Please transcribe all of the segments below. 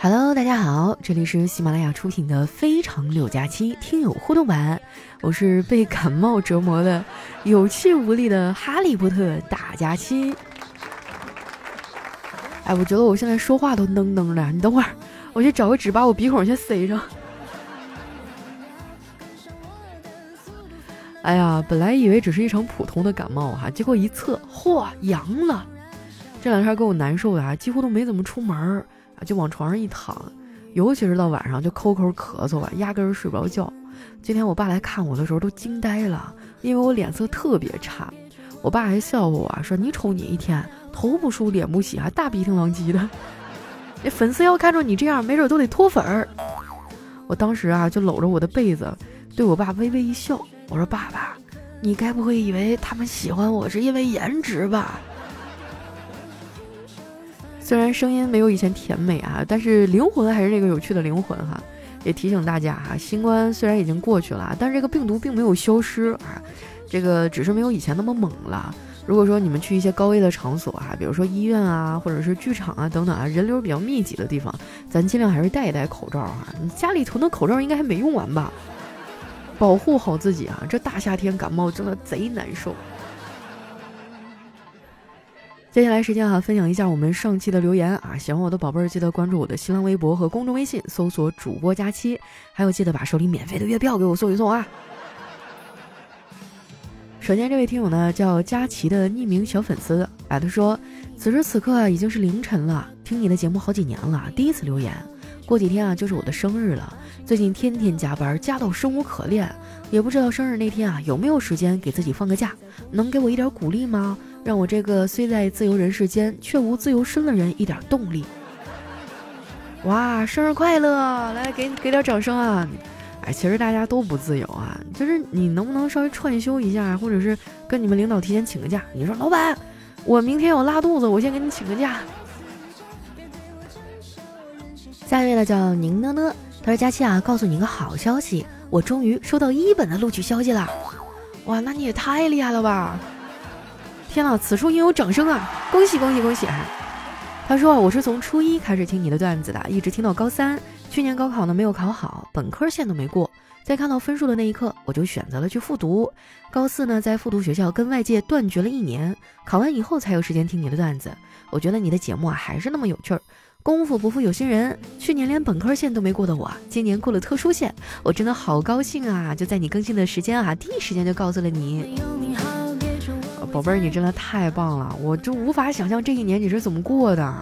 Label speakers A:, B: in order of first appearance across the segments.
A: Hello，大家好，这里是喜马拉雅出品的《非常六加七》听友互动版，我是被感冒折磨的有气无力的哈利波特大假期。哎，我觉得我现在说话都囔囔的，你等会儿，我去找个纸把我鼻孔先塞上。哎呀，本来以为只是一场普通的感冒哈，结果一测，嚯，阳了！这两天给我难受的啊，几乎都没怎么出门。就往床上一躺，尤其是到晚上就抠抠咳嗽吧，压根儿睡不着觉。今天我爸来看我的时候都惊呆了，因为我脸色特别差。我爸还笑话我，说你瞅你一天头不梳脸不洗，还大鼻涕狼藉的。那粉丝要看着你这样，没准都得脱粉儿。我当时啊就搂着我的被子，对我爸微微一笑，我说爸爸，你该不会以为他们喜欢我是因为颜值吧？虽然声音没有以前甜美啊，但是灵魂还是那个有趣的灵魂哈。也提醒大家哈，新冠虽然已经过去了，但是这个病毒并没有消失啊，这个只是没有以前那么猛了。如果说你们去一些高危的场所啊，比如说医院啊，或者是剧场啊等等啊，人流比较密集的地方，咱尽量还是戴一戴口罩哈。你家里囤的口罩应该还没用完吧？保护好自己啊！这大夏天感冒真的贼难受。接下来时间哈，分享一下我们上期的留言啊！喜欢我的宝贝儿，记得关注我的新浪微博和公众微信，搜索“主播佳期”，还有记得把手里免费的月票给我送一送啊！首先，这位听友呢叫佳琪的匿名小粉丝啊，他说：“此时此刻已经是凌晨了，听你的节目好几年了，第一次留言。过几天啊就是我的生日了，最近天天加班，加到生无可恋，也不知道生日那天啊有没有时间给自己放个假，能给我一点鼓励吗？”让我这个虽在自由人世间却无自由身的人一点动力。哇，生日快乐！来，给给点掌声啊！哎，其实大家都不自由啊，就是你能不能稍微串休一下，或者是跟你们领导提前请个假？你说，老板，我明天要拉肚子，我先给你请个假。下一位呢叫宁呢呢，他说：“佳期啊，告诉你一个好消息，我终于收到一本的录取消息了。哇，那你也太厉害了吧！”天呐，此处应有掌声啊！恭喜恭喜恭喜啊！他说我是从初一开始听你的段子的，一直听到高三。去年高考呢没有考好，本科线都没过。在看到分数的那一刻，我就选择了去复读。高四呢，在复读学校跟外界断绝了一年。考完以后才有时间听你的段子。我觉得你的节目啊还是那么有趣儿。功夫不负有心人，去年连本科线都没过的我，今年过了特殊线，我真的好高兴啊！就在你更新的时间啊，第一时间就告诉了你。宝贝儿，你真的太棒了，我就无法想象这一年你是怎么过的。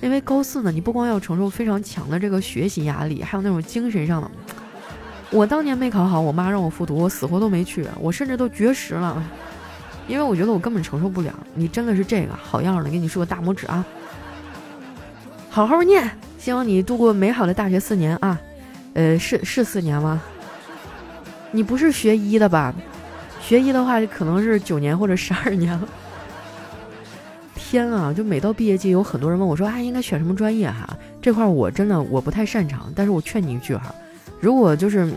A: 因为高四呢，你不光要承受非常强的这个学习压力，还有那种精神上的。我当年没考好，我妈让我复读，我死活都没去，我甚至都绝食了，因为我觉得我根本承受不了。你真的是这个好样的，给你竖个大拇指啊！好好念，希望你度过美好的大学四年啊。呃，是是四年吗？你不是学医的吧？学医的话，可能是九年或者十二年了。天啊！就每到毕业季，有很多人问我说：“啊，应该选什么专业？”哈，这块我真的我不太擅长。但是我劝你一句哈，如果就是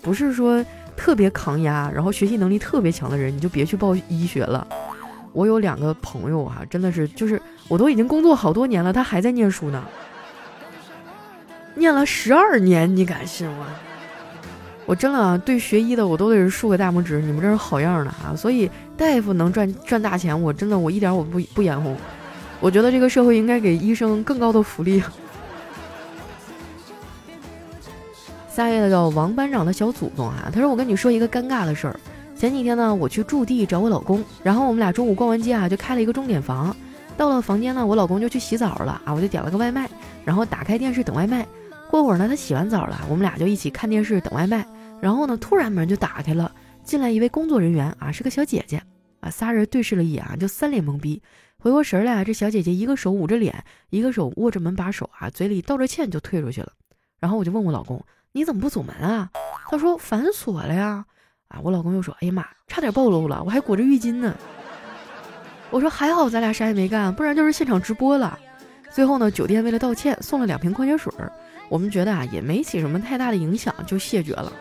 A: 不是说特别抗压，然后学习能力特别强的人，你就别去报医学了。我有两个朋友哈，真的是就是我都已经工作好多年了，他还在念书呢，念了十二年，你敢信吗？我真的对学医的我都得竖个大拇指，你们这是好样的啊！所以大夫能赚赚大钱，我真的我一点我不不眼红。我觉得这个社会应该给医生更高的福利。下一位叫王班长的小祖宗啊，他说我跟你说一个尴尬的事儿。前几天呢，我去驻地找我老公，然后我们俩中午逛完街啊，就开了一个钟点房。到了房间呢，我老公就去洗澡了啊，我就点了个外卖，然后打开电视等外卖。过会儿呢，他洗完澡了，我们俩就一起看电视等外卖。然后呢，突然门就打开了，进来一位工作人员啊，是个小姐姐啊，仨人对视了一眼啊，就三脸懵逼。回过神来，这小姐姐一个手捂着脸，一个手握着门把手啊，嘴里道着歉就退出去了。然后我就问我老公，你怎么不锁门啊？他说反锁了呀。啊，我老公又说，哎呀妈，差点暴露了，我还裹着浴巾呢。我说还好咱俩啥也没干，不然就是现场直播了。最后呢，酒店为了道歉送了两瓶矿泉水，我们觉得啊也没起什么太大的影响，就谢绝了。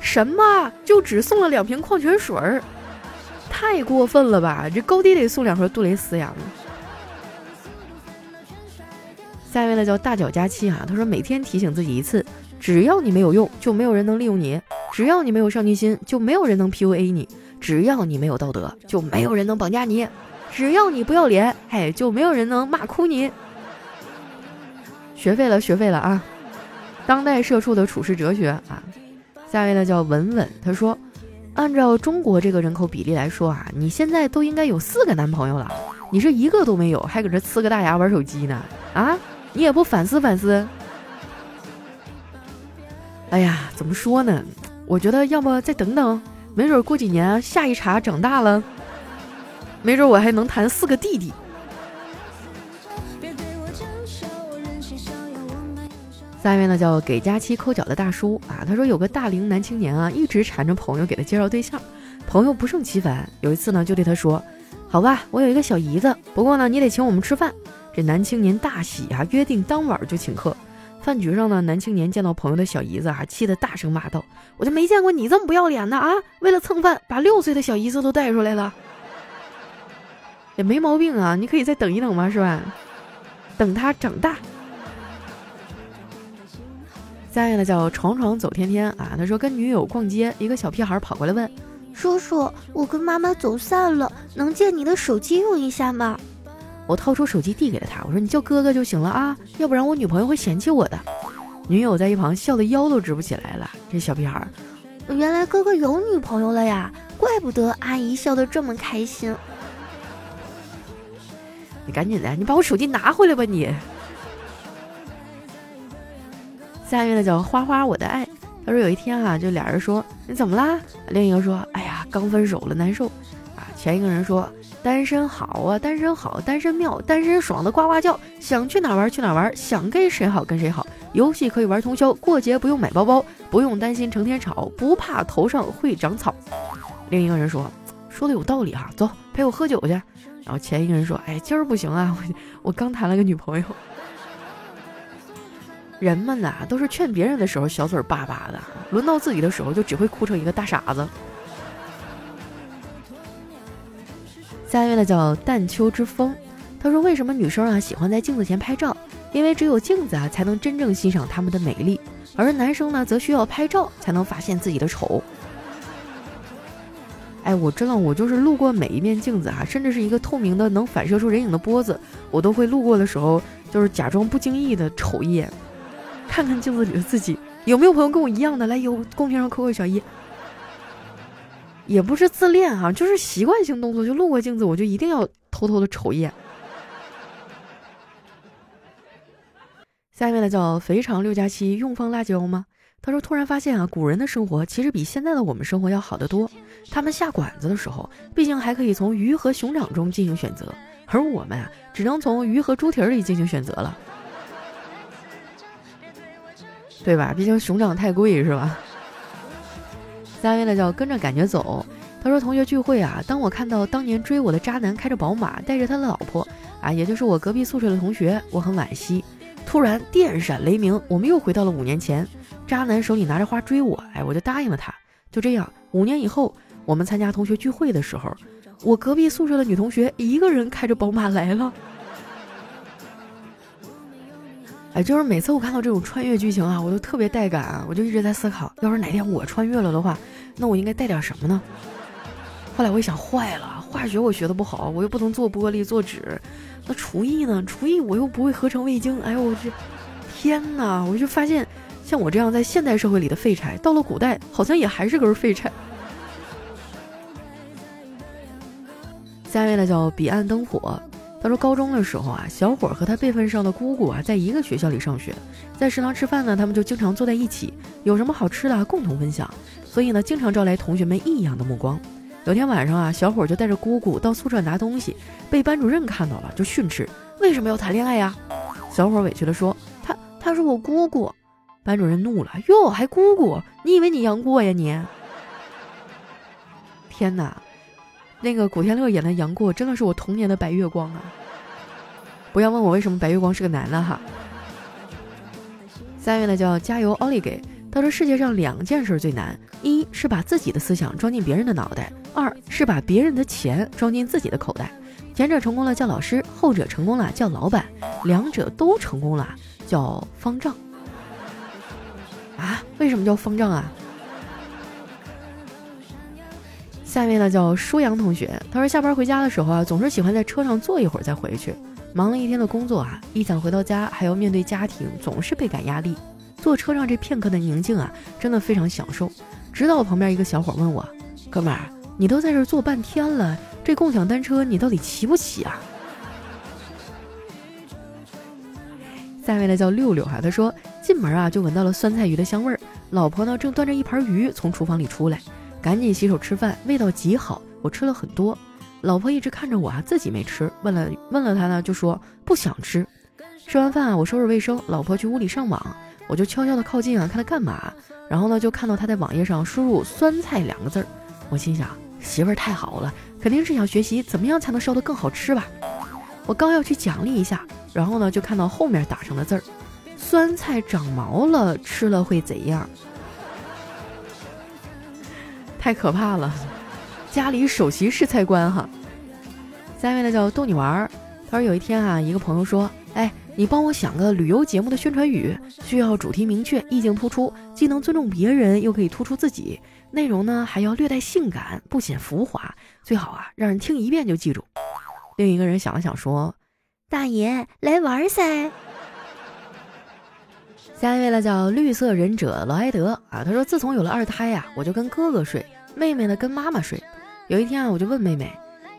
A: 什么？就只送了两瓶矿泉水儿，太过分了吧？这高低得送两盒杜蕾斯呀！下一位呢叫大脚佳期啊，他说每天提醒自己一次，只要你没有用，就没有人能利用你；只要你没有上进心，就没有人能 PUA 你；只要你没有道德，就没有人能绑架你；只要你不要脸，嘿，就没有人能骂哭你。学废了，学废了啊！当代社畜的处世哲学啊。下一位呢叫文文，他说，按照中国这个人口比例来说啊，你现在都应该有四个男朋友了，你是一个都没有，还搁这呲个大牙玩手机呢啊！你也不反思反思？哎呀，怎么说呢？我觉得要不再等等，没准过几年下一茬长大了，没准我还能谈四个弟弟。下面呢叫给佳期抠脚的大叔啊，他说有个大龄男青年啊，一直缠着朋友给他介绍对象，朋友不胜其烦，有一次呢就对他说：“好吧，我有一个小姨子，不过呢你得请我们吃饭。”这男青年大喜啊，约定当晚就请客。饭局上呢，男青年见到朋友的小姨子啊，气得大声骂道：“我就没见过你这么不要脸的啊！为了蹭饭，把六岁的小姨子都带出来了，也没毛病啊！你可以再等一等嘛，是吧？等他长大。”下一个呢叫闯闯走天天啊，他说跟女友逛街，一个小屁孩跑过来问：“
B: 叔叔，我跟妈妈走散了，能借你的手机用一下吗？”
A: 我掏出手机递给了他，我说：“你叫哥哥就行了啊，要不然我女朋友会嫌弃我的。”女友在一旁笑得腰都直不起来了。这小屁孩，
B: 原来哥哥有女朋友了呀，怪不得阿姨笑得这么开心。
A: 你赶紧的，你把我手机拿回来吧你。下面呢叫花花我的爱，他说有一天啊，就俩人说你怎么啦？另一个说哎呀刚分手了难受啊。前一个人说单身好啊，单身好，单身妙，单身爽的呱呱叫，想去哪玩去哪玩，想跟谁好跟谁好，游戏可以玩通宵，过节不用买包包，不用担心成天吵，不怕头上会长草。另一个人说说的有道理哈，走陪我喝酒去。然后前一个人说哎今儿不行啊，我我刚谈了个女朋友。人们呐，都是劝别人的时候小嘴巴巴的，轮到自己的时候就只会哭成一个大傻子。下一位呢叫淡秋之风，他说：“为什么女生啊喜欢在镜子前拍照？因为只有镜子啊才能真正欣赏她们的美丽，而男生呢则需要拍照才能发现自己的丑。”哎，我真的，我就是路过每一面镜子啊，甚至是一个透明的能反射出人影的玻子，我都会路过的时候就是假装不经意的瞅一眼。看看镜子里的自己，有没有朋友跟我一样的？来，有公屏上扣个小一。也不是自恋哈，就是习惯性动作，就路过镜子，我就一定要偷偷的瞅一眼。下面的叫肥肠六加七用方辣椒吗？他说突然发现啊，古人的生活其实比现在的我们生活要好得多。他们下馆子的时候，毕竟还可以从鱼和熊掌中进行选择，而我们啊，只能从鱼和猪蹄里进行选择了。对吧？毕竟熊掌太贵，是吧？下一位呢叫跟着感觉走。他说同学聚会啊，当我看到当年追我的渣男开着宝马，带着他的老婆啊，也就是我隔壁宿舍的同学，我很惋惜。突然电闪雷鸣，我们又回到了五年前，渣男手里拿着花追我，哎，我就答应了他。就这样，五年以后，我们参加同学聚会的时候，我隔壁宿舍的女同学一个人开着宝马来了。哎，就是每次我看到这种穿越剧情啊，我都特别带感啊！我就一直在思考，要是哪天我穿越了的话，那我应该带点什么呢？后来我一想，坏了，化学我学的不好，我又不能做玻璃做纸，那厨艺呢？厨艺我又不会合成味精。哎呦我这，天哪！我就发现，像我这样在现代社会里的废柴，到了古代好像也还是根废柴。下一位呢叫彼岸灯火。他说，高中的时候啊，小伙和他辈分上的姑姑啊，在一个学校里上学，在食堂吃饭呢，他们就经常坐在一起，有什么好吃的啊共同分享，所以呢，经常招来同学们异样的目光。有天晚上啊，小伙就带着姑姑到宿舍拿东西，被班主任看到了，就训斥：“为什么要谈恋爱呀？”小伙委屈地说：“他他是我姑姑。”班主任怒了：“哟，还姑姑？你以为你杨过呀你？” 天哪！那个古天乐演的杨过真的是我童年的白月光啊！不要问我为什么白月光是个男的哈。三月呢叫加油奥利给，他说世界上两件事最难，一是把自己的思想装进别人的脑袋，二是把别人的钱装进自己的口袋。前者成功了叫老师，后者成功了叫老板，两者都成功了叫方丈。啊，为什么叫方丈啊？下面呢叫舒阳同学，他说下班回家的时候啊，总是喜欢在车上坐一会儿再回去。忙了一天的工作啊，一想回到家还要面对家庭，总是倍感压力。坐车上这片刻的宁静啊，真的非常享受。直到我旁边一个小伙问我：“哥们儿，你都在这坐半天了，这共享单车你到底骑不骑啊？”下面呢叫六六哈，他说进门啊就闻到了酸菜鱼的香味儿，老婆呢正端着一盘鱼从厨房里出来。赶紧洗手吃饭，味道极好，我吃了很多。老婆一直看着我啊，自己没吃。问了问了他呢，就说不想吃。吃完饭啊，我收拾卫生，老婆去屋里上网，我就悄悄的靠近啊，看她干嘛。然后呢，就看到她在网页上输入“酸菜”两个字儿。我心想，媳妇儿太好了，肯定是想学习怎么样才能烧得更好吃吧。我刚要去奖励一下，然后呢，就看到后面打上的字儿：“酸菜长毛了，吃了会怎样？”太可怕了，家里首席试菜官哈。下面呢叫逗你玩儿。他说有一天啊，一个朋友说：“哎，你帮我想个旅游节目的宣传语，需要主题明确，意境突出，既能尊重别人，又可以突出自己，内容呢还要略带性感，不显浮华，最好啊让人听一遍就记住。”另一个人想了想说：“
B: 大爷来玩儿噻。”
A: 下一位呢叫绿色忍者劳埃德啊，他说自从有了二胎呀，我就跟哥哥睡，妹妹呢跟妈妈睡。有一天啊，我就问妹妹，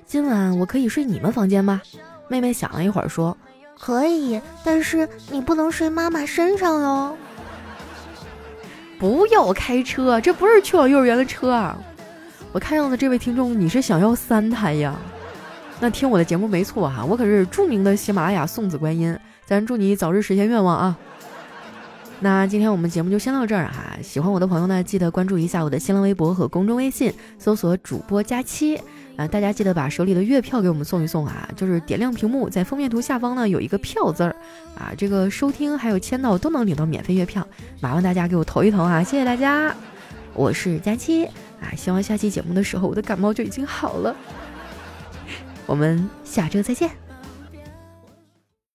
A: 今晚我可以睡你们房间吗？妹妹想了一会儿说，
B: 可以，但是你不能睡妈妈身上哟。
A: 不要开车，这不是去往幼儿园的车啊！我看样子这位听众你是想要三胎呀？那听我的节目没错哈，我可是著名的喜马拉雅送子观音，咱祝你早日实现愿望啊！那今天我们节目就先到这儿哈，喜欢我的朋友呢，记得关注一下我的新浪微博和公众微信，搜索主播佳期。啊，大家记得把手里的月票给我们送一送啊，就是点亮屏幕，在封面图下方呢有一个票字儿。啊，这个收听还有签到都能领到免费月票，麻烦大家给我投一投啊，谢谢大家，我是佳期。啊，希望下期节目的时候我的感冒就已经好了，我们下周再见。